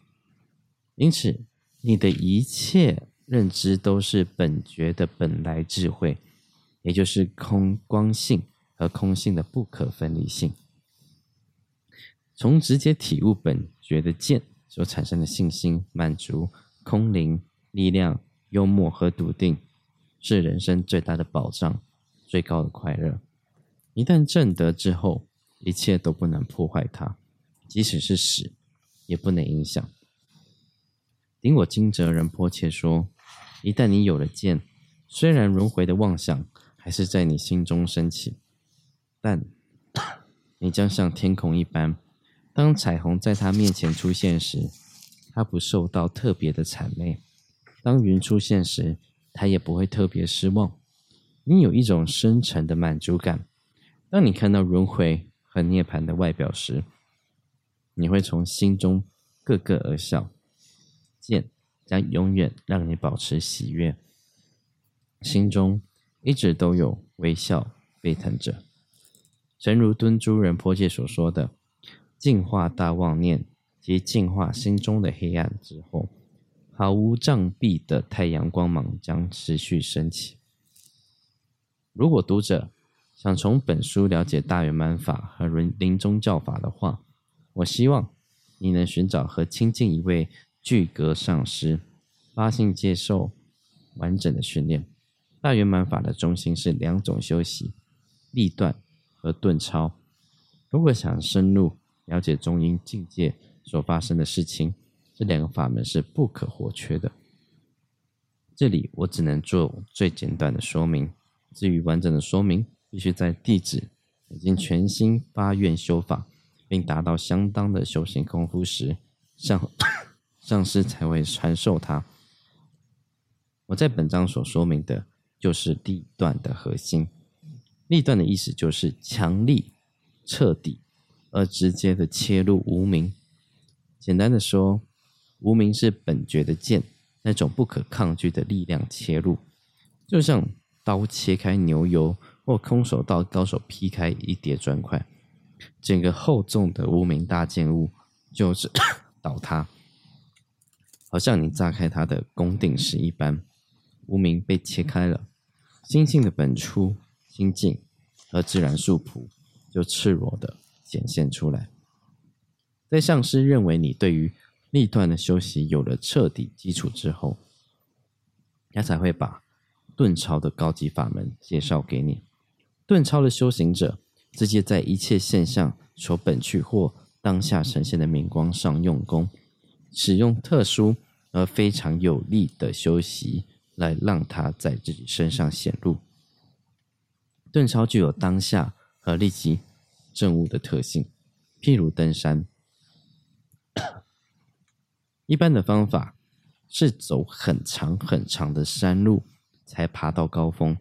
因此，你的一切认知都是本觉的本来智慧，也就是空光性和空性的不可分离性。从直接体悟本觉的见所产生的信心、满足、空灵、力量、幽默和笃定，是人生最大的保障、最高的快乐。一旦证得之后，一切都不能破坏它。即使是死，也不能影响。顶我金泽仁迫切说：“一旦你有了剑，虽然轮回的妄想还是在你心中升起，但你将像天空一般。当彩虹在他面前出现时，他不受到特别的谄媚；当云出现时，它也不会特别失望。你有一种深沉的满足感。当你看到轮回和涅槃的外表时，你会从心中咯咯而笑。剑将永远让你保持喜悦，心中一直都有微笑沸腾着。诚如敦珠仁波切所说的：“净化大妄念及净化心中的黑暗之后，毫无障壁的太阳光芒将持续升起。”如果读者想从本书了解大圆满法和临临终教法的话，我希望你能寻找和亲近一位具格上师，发心接受完整的训练。大圆满法的中心是两种修习：立断。和顿超，如果想深入了解中阴境界所发生的事情，这两个法门是不可或缺的。这里我只能做最简短的说明，至于完整的说明，必须在弟子已经全心发愿修法，并达到相当的修行功夫时，上 (coughs) 上师才会传授他。我在本章所说明的，就是地段的核心。立断的意思就是强力、彻底而直接的切入无名。简单的说，无名是本觉的剑，那种不可抗拒的力量切入，就像刀切开牛油，或空手道高手劈开一叠砖块，整个厚重的无名大剑物就是 (coughs) 倒塌，好像你炸开它的宫顶石一般，无名被切开了，心性的本初。心境和自然素朴就赤裸的显现出来。在上师认为你对于立断的修习有了彻底基础之后，他才会把顿超的高级法门介绍给你。顿超的修行者直接在一切现象所本去或当下呈现的明光上用功，使用特殊而非常有力的修习来让它在自己身上显露。顿超具有当下和立即证悟的特性，譬如登山。一般的方法是走很长很长的山路才爬到高峰，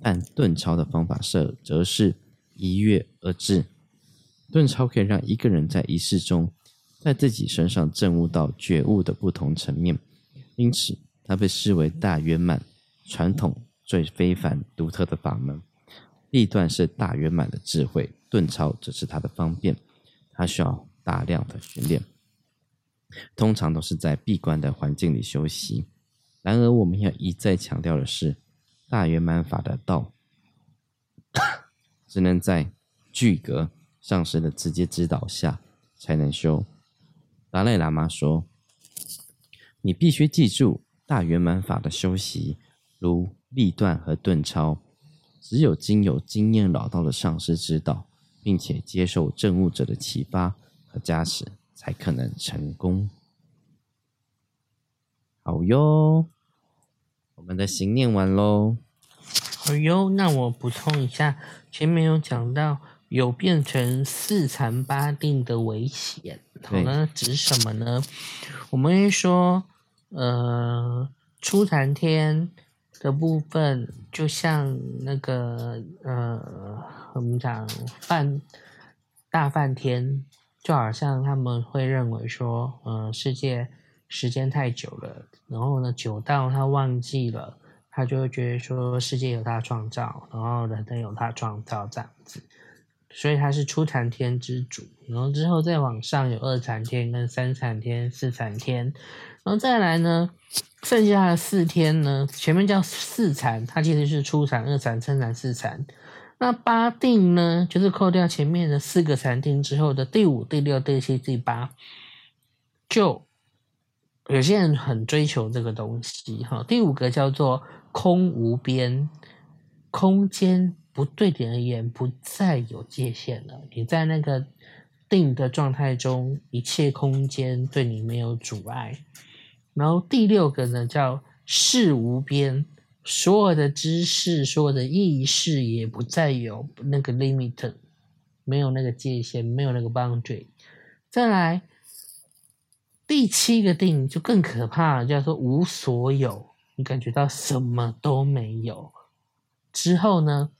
但顿超的方法是则是一跃而至。顿超可以让一个人在一世中，在自己身上证悟到觉悟的不同层面，因此它被视为大圆满、传统最非凡、独特的法门。立断是大圆满的智慧，顿超则是它的方便，它需要大量的训练，通常都是在闭关的环境里修习。然而，我们要一再强调的是，大圆满法的道，只能在具格上师的直接指导下才能修。达赖喇嘛说：“你必须记住，大圆满法的修习，如立断和顿超。”只有经有经验老道的上师指导，并且接受证悟者的启发和加持，才可能成功。好哟，我们的行念完喽。好哟，那我补充一下，前面有讲到有变成四禅八定的危险，好呢，指什么呢？我们会说，呃，初禅天。的部分就像那个呃，我们讲半大梵天，就好像他们会认为说，呃，世界时间太久了，然后呢，久到他忘记了，他就会觉得说，世界有他创造，然后人类有他创造这样子，所以他是初禅天之主，然后之后再往上有二禅天跟三禅天、四禅天，然后再来呢。剩下的四天呢？前面叫四禅，它其实是初禅、二禅、三禅、四禅。那八定呢？就是扣掉前面的四个禅定之后的第五、第六、第七、第八。就有些人很追求这个东西哈。第五个叫做空无边，空间不对点而言不再有界限了。你在那个定的状态中，一切空间对你没有阻碍。然后第六个呢，叫事无边，所有的知识、所有的意识也不再有那个 limit，没有那个界限，没有那个 boundary。再来，第七个定就更可怕了，叫做无所有，你感觉到什么都没有。之后呢？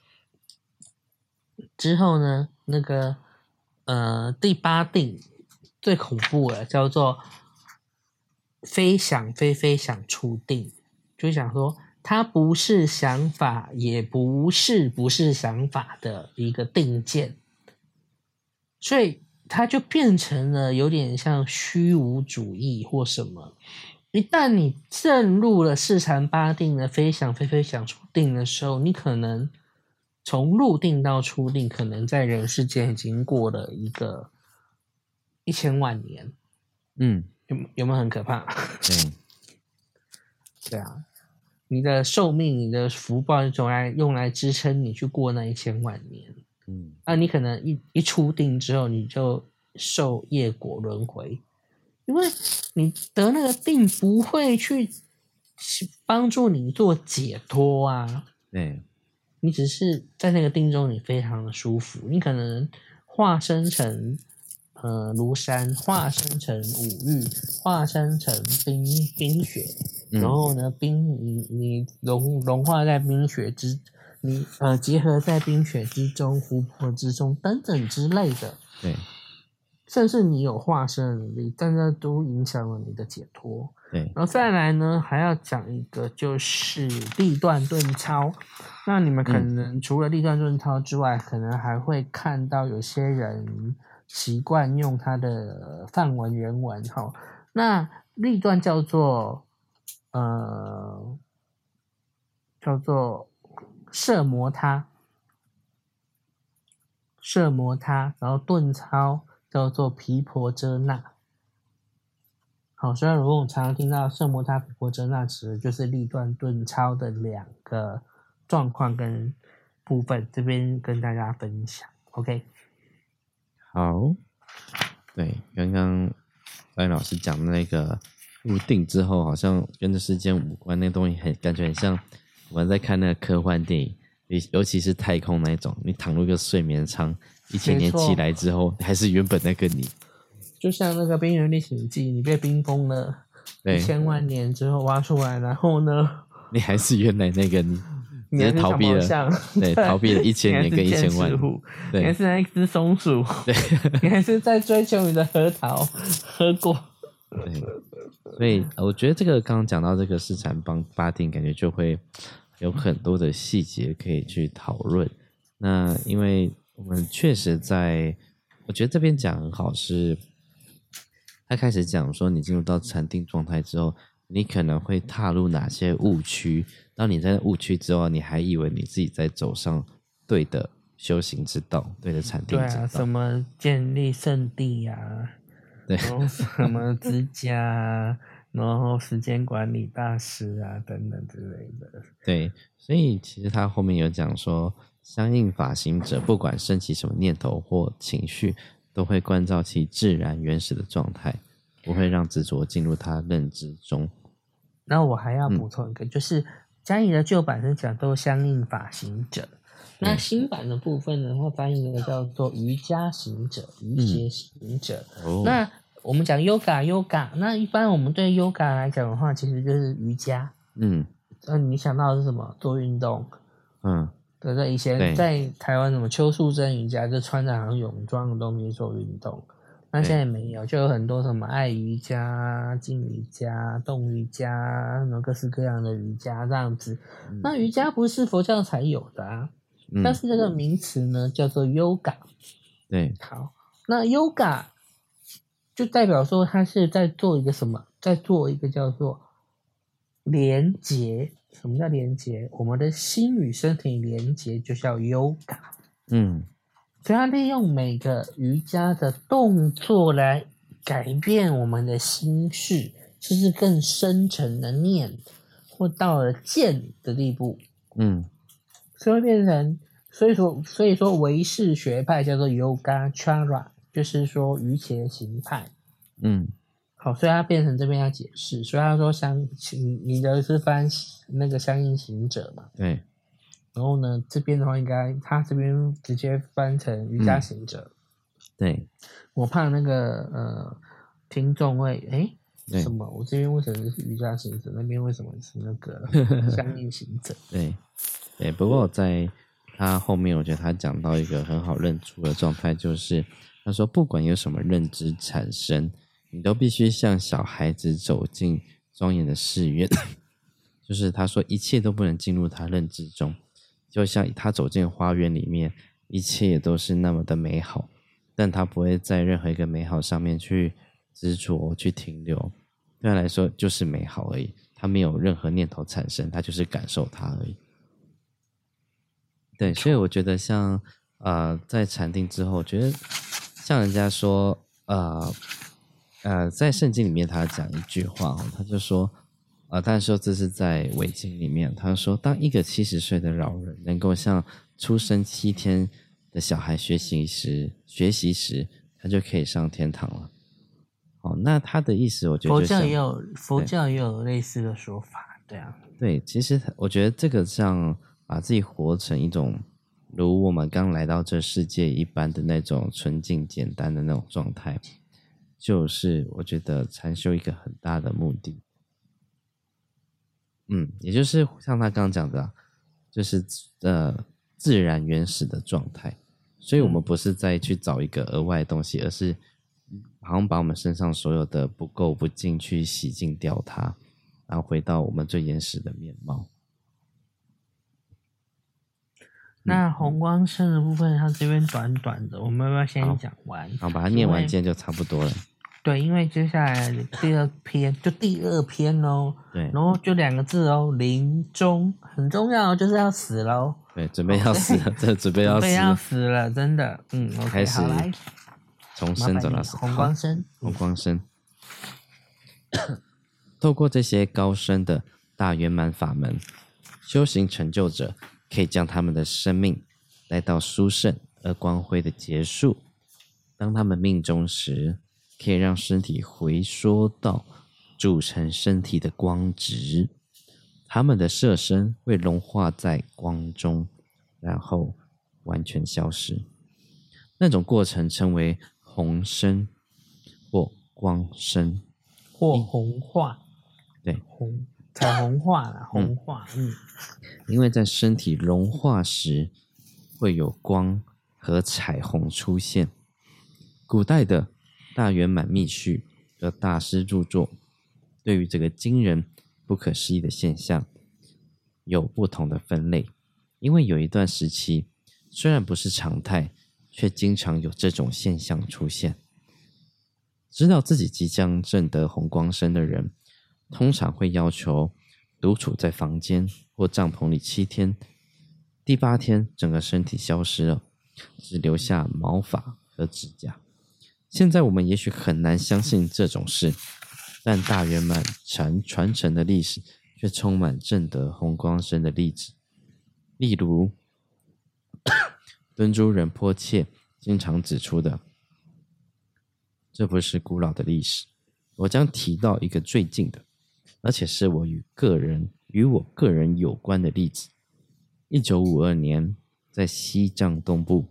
之后呢？那个呃，第八定最恐怖了，叫做非想非非想出定，就想说它不是想法，也不是不是想法的一个定见，所以它就变成了有点像虚无主义或什么。一旦你正入了四禅八定的非想非非想出定的时候，你可能。从入定到出定，可能在人世间已经过了一个一千万年。嗯，有有没有很可怕？嗯，(laughs) 对啊，你的寿命、你的福报，用来用来支撑你去过那一千万年。嗯，啊，你可能一一出定之后，你就受业果轮回，因为你得那个病不会去帮助你做解脱啊。对。你只是在那个定中，你非常的舒服。你可能化身成呃庐山，化身成五玉，化身成冰冰雪，然后呢，冰你你融融化在冰雪之，你呃结合在冰雪之中，湖泊之中等等之类的。对。甚至你有化身的能力，但那都影响了你的解脱。对，然后再来呢，还要讲一个就是立断顿超。那你们可能除了立断顿超之外，可能还会看到有些人习惯用他的范文原文。哈，那立断叫做呃叫做摄摩他，摄摩他，然后顿超。叫做皮婆遮那，好，虽然如果我常常听到圣摩他皮婆遮那词，就是立断顿超的两个状况跟部分，这边跟大家分享。OK，好，对，刚刚白老师讲的那个入定之后，好像跟这世间无关，那东西很感觉很像我们在看那个科幻电影，尤尤其是太空那种，你躺入一个睡眠舱。一千年起来之后，还是原本那个你，就像那个《冰原历险记》，你被冰封了一千万年之后挖出来，然后呢，你还是原来那个你，你是逃避了，对，逃避了 (laughs) 一千年跟一千万，对，你还是那只松鼠，对，(laughs) 你还是在追求你的核桃 (laughs) 核果，对，所以我觉得这个刚刚讲到这个市场帮八定，感觉就会有很多的细节可以去讨论，那因为。我们确实在，我觉得这边讲很好，是他开始讲说，你进入到禅定状态之后，你可能会踏入哪些误区。当你在误区之后，你还以为你自己在走上对的修行之道，对的禅定之道。什么建立圣地呀？对，然后什么之家，然后时间管理大师啊，等等之类的。对，所以其实他后面有讲说。相应法行者，不管升起什么念头或情绪，都会关照其自然原始的状态，不会让执着进入他认知中。那我还要补充一个，就是嘉义的旧版是讲都相应法行者，那新版的部分呢，会翻译的叫做瑜伽行者、瑜伽行者。那我们讲 yoga，yoga，那一般我们对 yoga 来讲的话，其实就是瑜伽。嗯，那你想到的是什么？做运动。嗯。对对，以前在台湾什么邱淑贞瑜伽就穿着好像泳装的东西做运动，那现在没有，就有很多什么爱瑜伽、静瑜伽、动瑜伽，什么各式各样的瑜伽这样子。那瑜伽不是佛教才有的啊，但是这个名词呢叫做 yoga。对，好，那 yoga 就代表说它是在做一个什么，在做一个叫做连结。什么叫连接？我们的心与身体连接就叫 yoga。嗯，所以它利用每个瑜伽的动作来改变我们的心事，就是更深层的念，或到了见的地步。嗯，所以会变成，所以说，所以说唯识学派叫做 yoga chara，就是说瑜伽形态。嗯。好，所以他变成这边要解释，所以他说相，你你的是翻那个相应行者嘛？对。然后呢，这边的话应该他这边直接翻成瑜伽行者。对。我怕那个呃听众会哎什么？我这边为什么是瑜伽行者？那边为什么是那个 (laughs) 相应行者？(laughs) 对，对。不过在他后面，我觉得他讲到一个很好认出的状态，就是他说，不管有什么认知产生，你都必须像小孩子走进庄严的寺院，(laughs) 就是他说，一切都不能进入他认知中，就像他走进花园里面，一切也都是那么的美好，但他不会在任何一个美好上面去。执着去停留，对他来说就是美好而已。他没有任何念头产生，他就是感受它而已。对，所以我觉得像呃，在禅定之后，觉得像人家说呃呃，在圣经里面他讲一句话哦，他就说呃，他说这是在伪经里面，他说当一个七十岁的老人能够向出生七天的小孩学习时，学习时，他就可以上天堂了。哦，那他的意思，我觉得佛教也有佛教也有类似的说法，对啊，对，其实我觉得这个像把自己活成一种如我们刚来到这世界一般的那种纯净简单的那种状态，就是我觉得禅修一个很大的目的。嗯，也就是像他刚刚讲的，就是呃自然原始的状态，所以我们不是在去找一个额外的东西，而是。好像把我们身上所有的不够不进去洗净掉它，然后回到我们最原始的面貌。那红光身的部分，它这边短短的，我们要不要先讲完？好，把它念完，今天就差不多了。对，因为接下来第二篇就第二篇哦，对，然后就两个字哦，临终很重要，就是要死喽。对，准备要死了，这准备要 (laughs) 死，要死了，真的，嗯，开始。从生走到死，红光生，红光生。透过这些高深的大圆满法门，修行成就者可以将他们的生命来到殊胜而光辉的结束。当他们命中时，可以让身体回缩到组成身体的光质，他们的色身会融化在光中，然后完全消失。那种过程称为。红身或光身或红化，对，红彩虹化了，红化，嗯，因为在身体融化时会有光和彩虹出现。古代的大圆满密续的大师著作，对于这个惊人不可思议的现象有不同的分类，因为有一段时期虽然不是常态。却经常有这种现象出现。知道自己即将证得红光身的人，通常会要求独处在房间或帐篷里七天。第八天，整个身体消失了，只留下毛发和指甲。现在我们也许很难相信这种事，但大圆满传传承的历史却充满证得红光身的例子，例如。(coughs) 敦珠仁迫切经常指出的，这不是古老的历史。我将提到一个最近的，而且是我与个人与我个人有关的例子。一九五二年，在西藏东部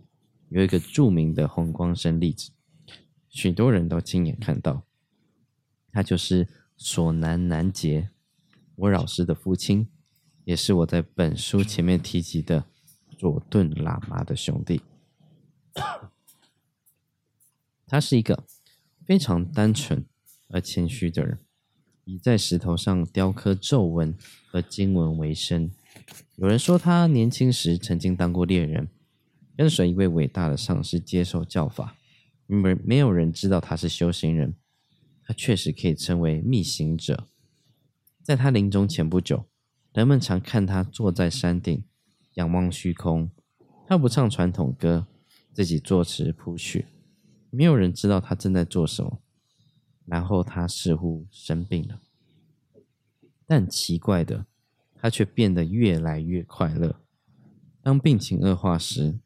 有一个著名的红光生例子，许多人都亲眼看到。他就是索南南杰，我老师的父亲，也是我在本书前面提及的。佐顿喇嘛的兄弟，(coughs) 他是一个非常单纯而谦虚的人，以在石头上雕刻皱纹和经文为生。有人说他年轻时曾经当过猎人，跟随一位伟大的上师接受教法。没没有人知道他是修行人，他确实可以称为密行者。在他临终前不久，人们常看他坐在山顶。仰望虚空，他不唱传统歌，自己作词谱曲，没有人知道他正在做什么。然后他似乎生病了，但奇怪的，他却变得越来越快乐。当病情恶化时，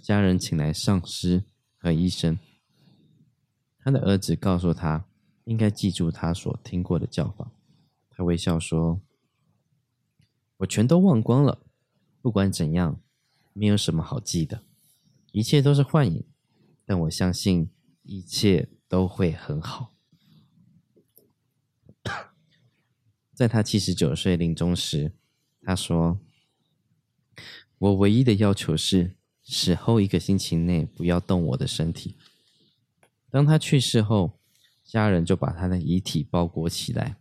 家人请来上师和医生。他的儿子告诉他，应该记住他所听过的教法。他微笑说：“我全都忘光了。”不管怎样，没有什么好记的，一切都是幻影。但我相信一切都会很好。(coughs) 在他七十九岁临终时，他说：“我唯一的要求是，死后一个星期内不要动我的身体。”当他去世后，家人就把他的遗体包裹起来，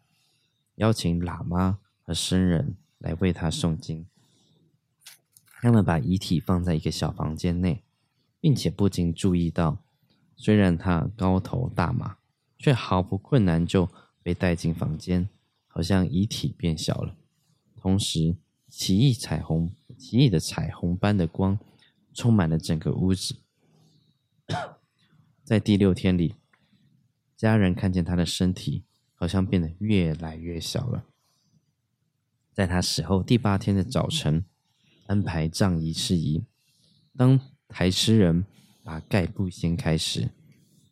邀请喇嘛和僧人来为他诵经。他们把遗体放在一个小房间内，并且不禁注意到，虽然他高头大马，却毫不困难就被带进房间。好像遗体变小了，同时奇异彩虹、奇异的彩虹般的光充满了整个屋子。在第六天里，家人看见他的身体好像变得越来越小了。在他死后第八天的早晨，安排葬仪事宜。当抬尸人把盖布掀开时，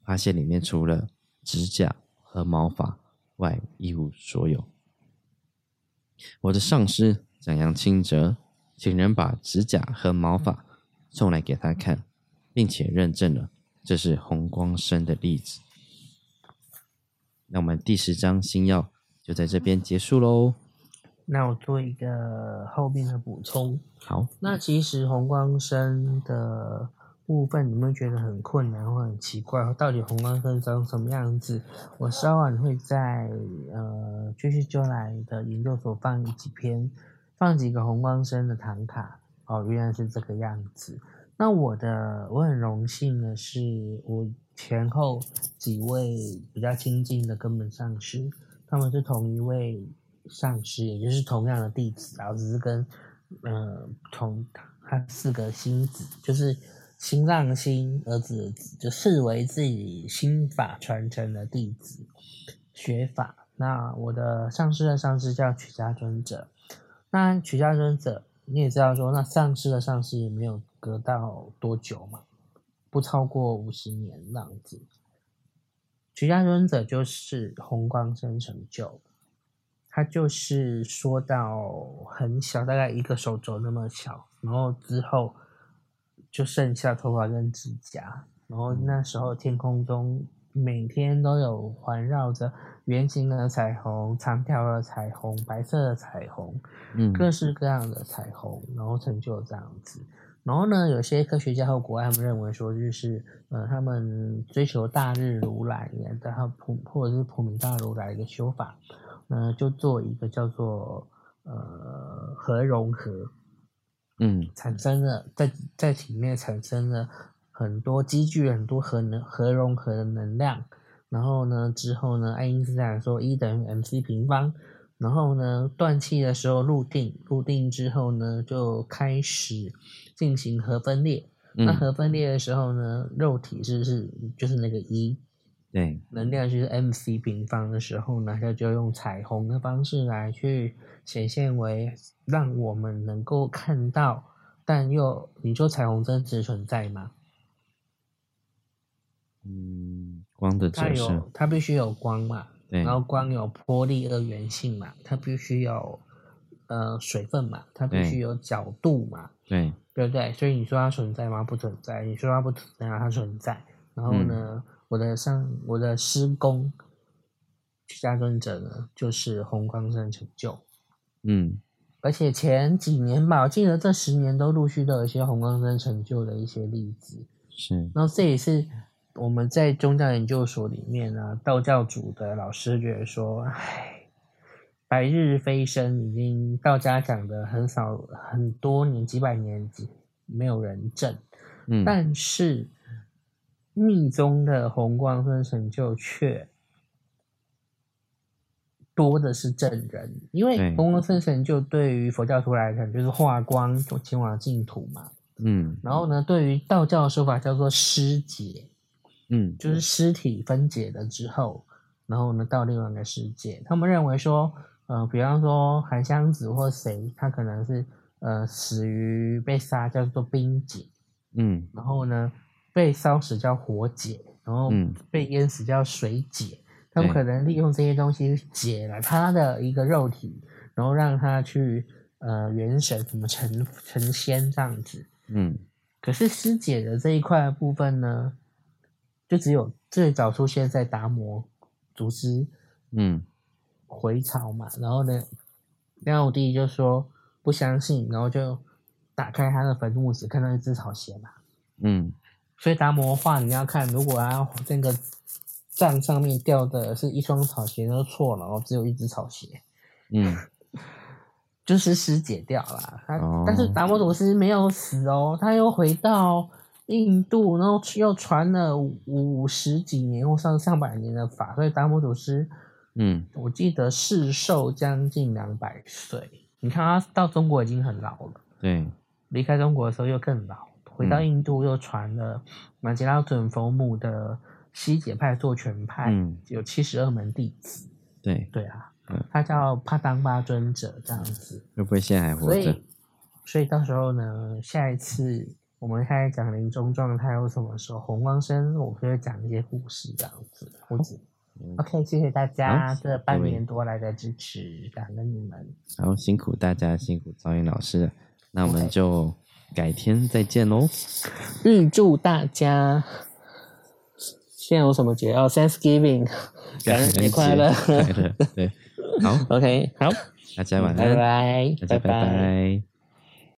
发现里面除了指甲和毛发外一无所有。我的上司蒋扬清哲请人把指甲和毛发送来给他看，并且认证了这是红光生的例子。那我们第十章星耀就在这边结束喽。那我做一个后面的补充。好，那其实红光生的。部分你们觉得很困难或很奇怪，到底红光生长什么样子？我稍晚会在呃继续就来的研究所放几篇，放几个红光生的唐卡。哦，原来是这个样子。那我的我很荣幸的是，我前后几位比较亲近的根本上师，他们是同一位上师，也就是同样的弟子，然后只是跟呃同他四个星子，就是。心脏心儿子，就视为自己心法传承的弟子学法。那我的上师的上师叫曲家尊者。那曲家尊者你也知道说，那上师的上师也没有隔到多久嘛，不超过五十年这样子。曲家尊者就是红光生成就，他就是说到很小，大概一个手肘那么小，然后之后。就剩下头发跟指甲，然后那时候天空中每天都有环绕着圆形的彩虹、长条的彩虹、白色的彩虹，嗯，各式各样的彩虹，然后成就这样子。然后呢，有些科学家和国外他们认为说，就是呃，他们追求大日如来，然后普或者是普明大如来的修法，呃，就做一个叫做呃核融合。嗯，产生了在在体内产生了很多积聚很多核能核融合的能量，然后呢之后呢爱因斯坦说一等于 mc 平方，然后呢断气的时候入定，入定之后呢就开始进行核分裂，那核分裂的时候呢肉体是是就是那个一。对，能量就是 mc 平方的时候呢，它就用彩虹的方式来去显现为让我们能够看到，但又你说彩虹真实存在吗？嗯，光的折射，它必须有光嘛，然后光有波粒二元性嘛，它必须有呃水分嘛，它必须有角度嘛，对，对不对？所以你说它存在吗？不存在。你说它不存在，它存在。然后呢？我的上我的施工加尊者呢，就是红光山成就，嗯，而且前几年吧，我记得这十年都陆续都有一些红光山成就的一些例子，是。然后这也是我们在宗教研究所里面呢，道教组的老师觉得说，唉，白日飞升已经道家讲的很少很多年几百年几没有人证，嗯，但是。密宗的红光生成就却多的是证人，因为红光生成就对于佛教徒来讲就是化光前往净土嘛。嗯，然后呢，对于道教的说法叫做师解，嗯，就是尸体分解了之后，然后呢到另外一个世界。他们认为说，呃，比方说韩湘子或谁，他可能是呃死于被杀，叫做冰解。嗯，然后呢？被烧死叫火解，然后被淹死叫水解。他们可能利用这些东西解了他的一个肉体，然后让他去呃元神什么成成仙这样子。嗯，可是尸解的这一块部分呢，就只有最早出现在达摩祖师。嗯，回朝嘛，然后呢，梁武帝就说不相信，然后就打开他的坟墓，只看到一只草鞋嘛。嗯，所以达摩画你要看，如果他那个帐上面掉的是一双草鞋，就错了哦，只有一只草鞋。嗯，(laughs) 就是尸解掉了。他但是达摩祖师没有死哦，他又回到印度，然后又传了五十几年或上上百年的法，所以达摩祖师。嗯，我记得世寿将近两百岁。你看他到中国已经很老了，对，离开中国的时候又更老。回到印度又传了马吉拉准佛母的西解派做全派，有七十二门弟子。对对啊，他叫帕当巴尊者这样子。会不会现在还活着？所以到时候呢，下一次我们开始讲临终状态或什么时候红光生，我会讲一些故事这样子。或者。OK，谢谢大家这半年多来的支持，感恩你们。好，辛苦大家，辛苦赵云老师。那我们就改天再见喽。预祝大家现在有什么节哦？Thanksgiving，(laughs) 感恩节快乐。对，好，(laughs) OK，好，大家晚安，拜拜，大家拜拜。